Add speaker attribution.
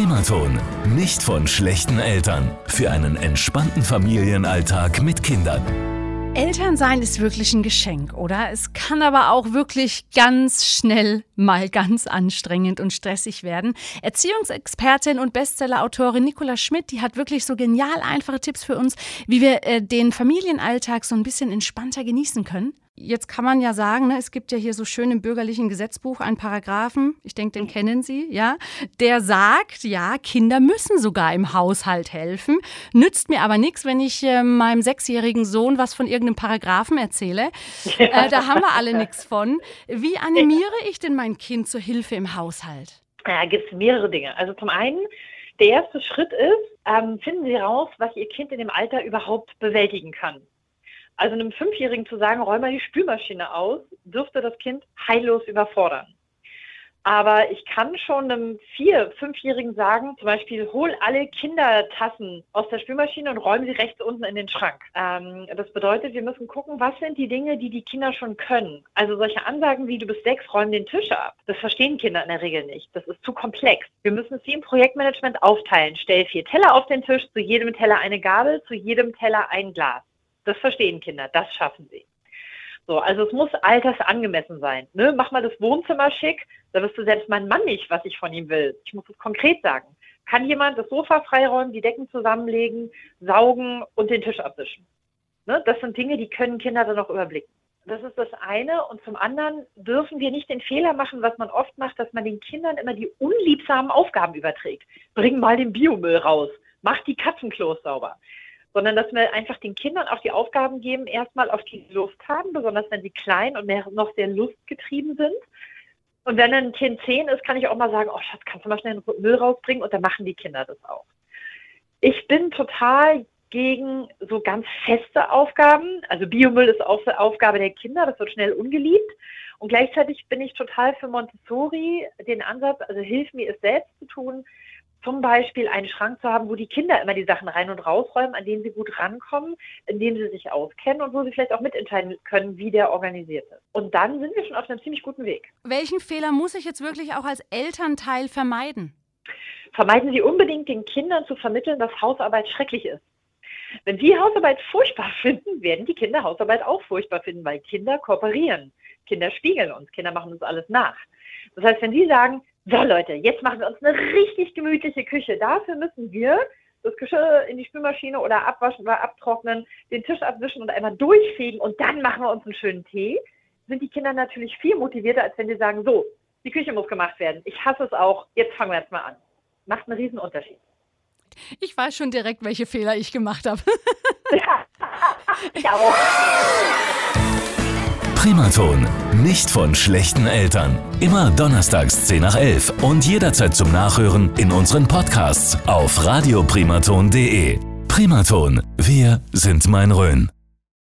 Speaker 1: Primaton. Nicht von schlechten Eltern. Für einen entspannten Familienalltag mit Kindern.
Speaker 2: Elternsein ist wirklich ein Geschenk, oder? Es kann aber auch wirklich ganz schnell mal ganz anstrengend und stressig werden. Erziehungsexpertin und Bestsellerautorin Nicola Schmidt, die hat wirklich so genial einfache Tipps für uns, wie wir äh, den Familienalltag so ein bisschen entspannter genießen können. Jetzt kann man ja sagen, ne, es gibt ja hier so schön im bürgerlichen Gesetzbuch einen Paragraphen, ich denke, den kennen Sie, ja, der sagt, ja, Kinder müssen sogar im Haushalt helfen. Nützt mir aber nichts, wenn ich äh, meinem sechsjährigen Sohn was von irgendeinem Paragraphen erzähle. Äh, da haben wir alle nichts von. Wie animiere ich denn mein Kind zur Hilfe im Haushalt?
Speaker 3: Ja, gibt es mehrere Dinge. Also zum einen, der erste Schritt ist, ähm, finden Sie raus, was Ihr Kind in dem Alter überhaupt bewältigen kann. Also einem Fünfjährigen zu sagen, räum mal die Spülmaschine aus, dürfte das Kind heillos überfordern. Aber ich kann schon einem Vier-, Fünfjährigen sagen, zum Beispiel, hol alle Kindertassen aus der Spülmaschine und räum sie rechts unten in den Schrank. Ähm, das bedeutet, wir müssen gucken, was sind die Dinge, die die Kinder schon können. Also solche Ansagen wie, du bist sechs, räum den Tisch ab. Das verstehen Kinder in der Regel nicht. Das ist zu komplex. Wir müssen es wie im Projektmanagement aufteilen. Stell vier Teller auf den Tisch, zu jedem Teller eine Gabel, zu jedem Teller ein Glas. Das verstehen Kinder, das schaffen sie. So, also es muss altersangemessen sein. Ne? Mach mal das Wohnzimmer schick, da wirst du selbst mein Mann nicht, was ich von ihm will. Ich muss es konkret sagen. Kann jemand das Sofa freiräumen, die Decken zusammenlegen, saugen und den Tisch abwischen? Ne? Das sind Dinge, die können Kinder dann auch überblicken. Das ist das eine. Und zum anderen dürfen wir nicht den Fehler machen, was man oft macht, dass man den Kindern immer die unliebsamen Aufgaben überträgt. Bring mal den Biomüll raus. Mach die Katzenklos sauber sondern dass wir einfach den Kindern auch die Aufgaben geben, erstmal auf die Lust haben, besonders wenn sie klein und noch sehr lustgetrieben sind. Und wenn ein Kind zehn ist, kann ich auch mal sagen, oh Schatz, kannst du mal schnell den Müll rausbringen? Und dann machen die Kinder das auch. Ich bin total gegen so ganz feste Aufgaben. Also Biomüll ist auch eine Aufgabe der Kinder, das wird schnell ungeliebt. Und gleichzeitig bin ich total für Montessori, den Ansatz, also hilf mir es selbst zu tun, zum Beispiel einen Schrank zu haben, wo die Kinder immer die Sachen rein und rausräumen, an denen sie gut rankommen, in dem sie sich auskennen und wo sie vielleicht auch mitentscheiden können, wie der organisiert ist. Und dann sind wir schon auf einem ziemlich guten Weg.
Speaker 2: Welchen Fehler muss ich jetzt wirklich auch als Elternteil vermeiden?
Speaker 3: Vermeiden Sie unbedingt den Kindern zu vermitteln, dass Hausarbeit schrecklich ist. Wenn Sie Hausarbeit furchtbar finden, werden die Kinder Hausarbeit auch furchtbar finden, weil Kinder kooperieren. Kinder spiegeln uns, Kinder machen uns alles nach. Das heißt, wenn Sie sagen, so Leute, jetzt machen wir uns eine richtig gemütliche Küche. Dafür müssen wir das Geschirr in die Spülmaschine oder abwaschen oder abtrocknen, den Tisch abwischen und einmal durchfegen und dann machen wir uns einen schönen Tee. Sind die Kinder natürlich viel motivierter, als wenn sie sagen, so, die Küche muss gemacht werden. Ich hasse es auch, jetzt fangen wir jetzt mal an. Macht einen riesen Unterschied.
Speaker 2: Ich weiß schon direkt, welche Fehler ich gemacht habe.
Speaker 3: ja, ich auch.
Speaker 1: Primaton. Nicht von schlechten Eltern. Immer donnerstags 10 nach 11 und jederzeit zum Nachhören in unseren Podcasts auf radioprimaton.de. Primaton. Wir sind mein Rhön.